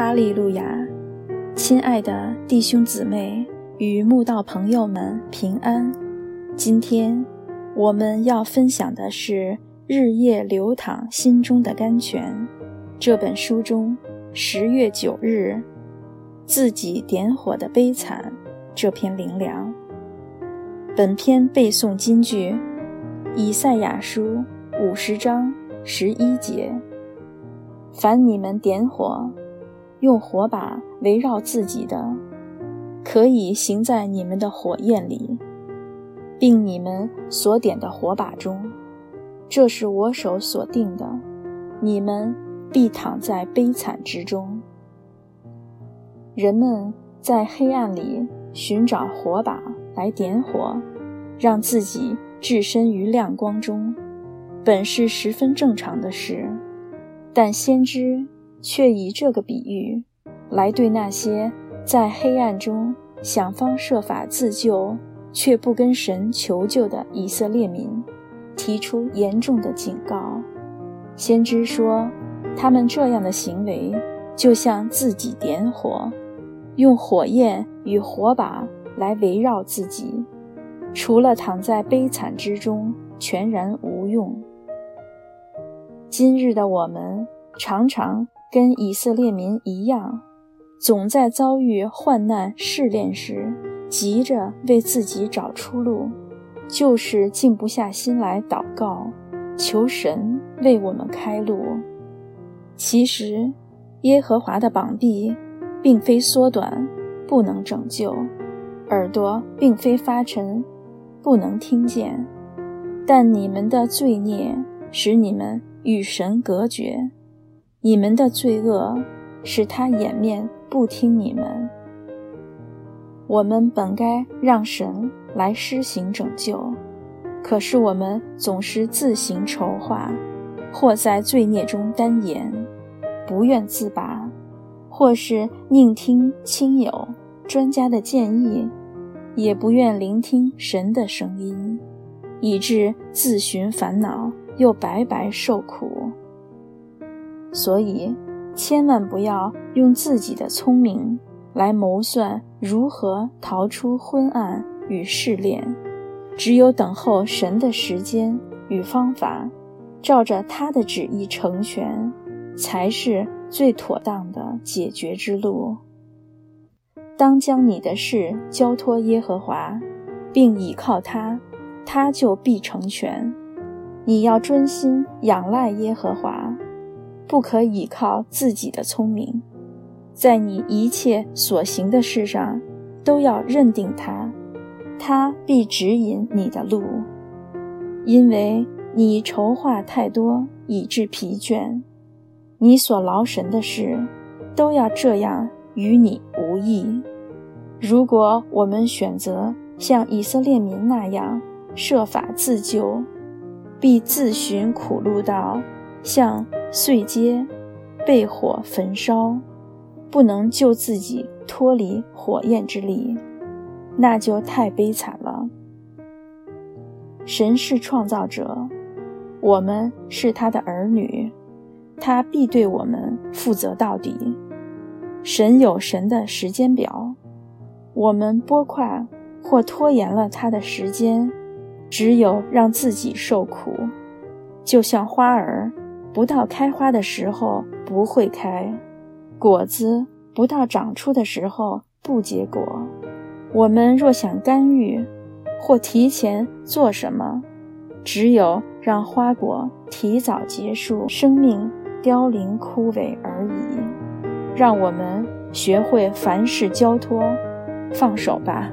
哈利路亚！亲爱的弟兄姊妹与慕道朋友们平安。今天我们要分享的是《日夜流淌心中的甘泉》这本书中十月九日自己点火的悲惨这篇灵粮。本篇背诵金句：以赛亚书五十章十一节。凡你们点火。用火把围绕自己的，可以行在你们的火焰里，并你们所点的火把中。这是我手所定的，你们必躺在悲惨之中。人们在黑暗里寻找火把来点火，让自己置身于亮光中，本是十分正常的事。但先知。却以这个比喻，来对那些在黑暗中想方设法自救却不跟神求救的以色列民，提出严重的警告。先知说，他们这样的行为，就像自己点火，用火焰与火把来围绕自己，除了躺在悲惨之中，全然无用。今日的我们常常。跟以色列民一样，总在遭遇患难试炼时，急着为自己找出路，就是静不下心来祷告，求神为我们开路。其实，耶和华的膀臂并非缩短，不能拯救；耳朵并非发沉，不能听见。但你们的罪孽使你们与神隔绝。你们的罪恶使他掩面不听你们。我们本该让神来施行拯救，可是我们总是自行筹划，或在罪孽中单言，不愿自拔，或是宁听亲友、专家的建议，也不愿聆听神的声音，以致自寻烦恼，又白白受苦。所以，千万不要用自己的聪明来谋算如何逃出昏暗与试炼，只有等候神的时间与方法，照着他的旨意成全，才是最妥当的解决之路。当将你的事交托耶和华，并倚靠他，他就必成全。你要专心仰赖耶和华。不可倚靠自己的聪明，在你一切所行的事上，都要认定他，他必指引你的路。因为你筹划太多，以致疲倦，你所劳神的事，都要这样与你无益。如果我们选择像以色列民那样设法自救，必自寻苦路到像。碎秸被火焚烧，不能救自己脱离火焰之力，那就太悲惨了。神是创造者，我们是他的儿女，他必对我们负责到底。神有神的时间表，我们拨快或拖延了他的时间，只有让自己受苦，就像花儿。不到开花的时候不会开，果子不到长出的时候不结果。我们若想干预或提前做什么，只有让花果提早结束，生命凋零枯萎而已。让我们学会凡事交托，放手吧。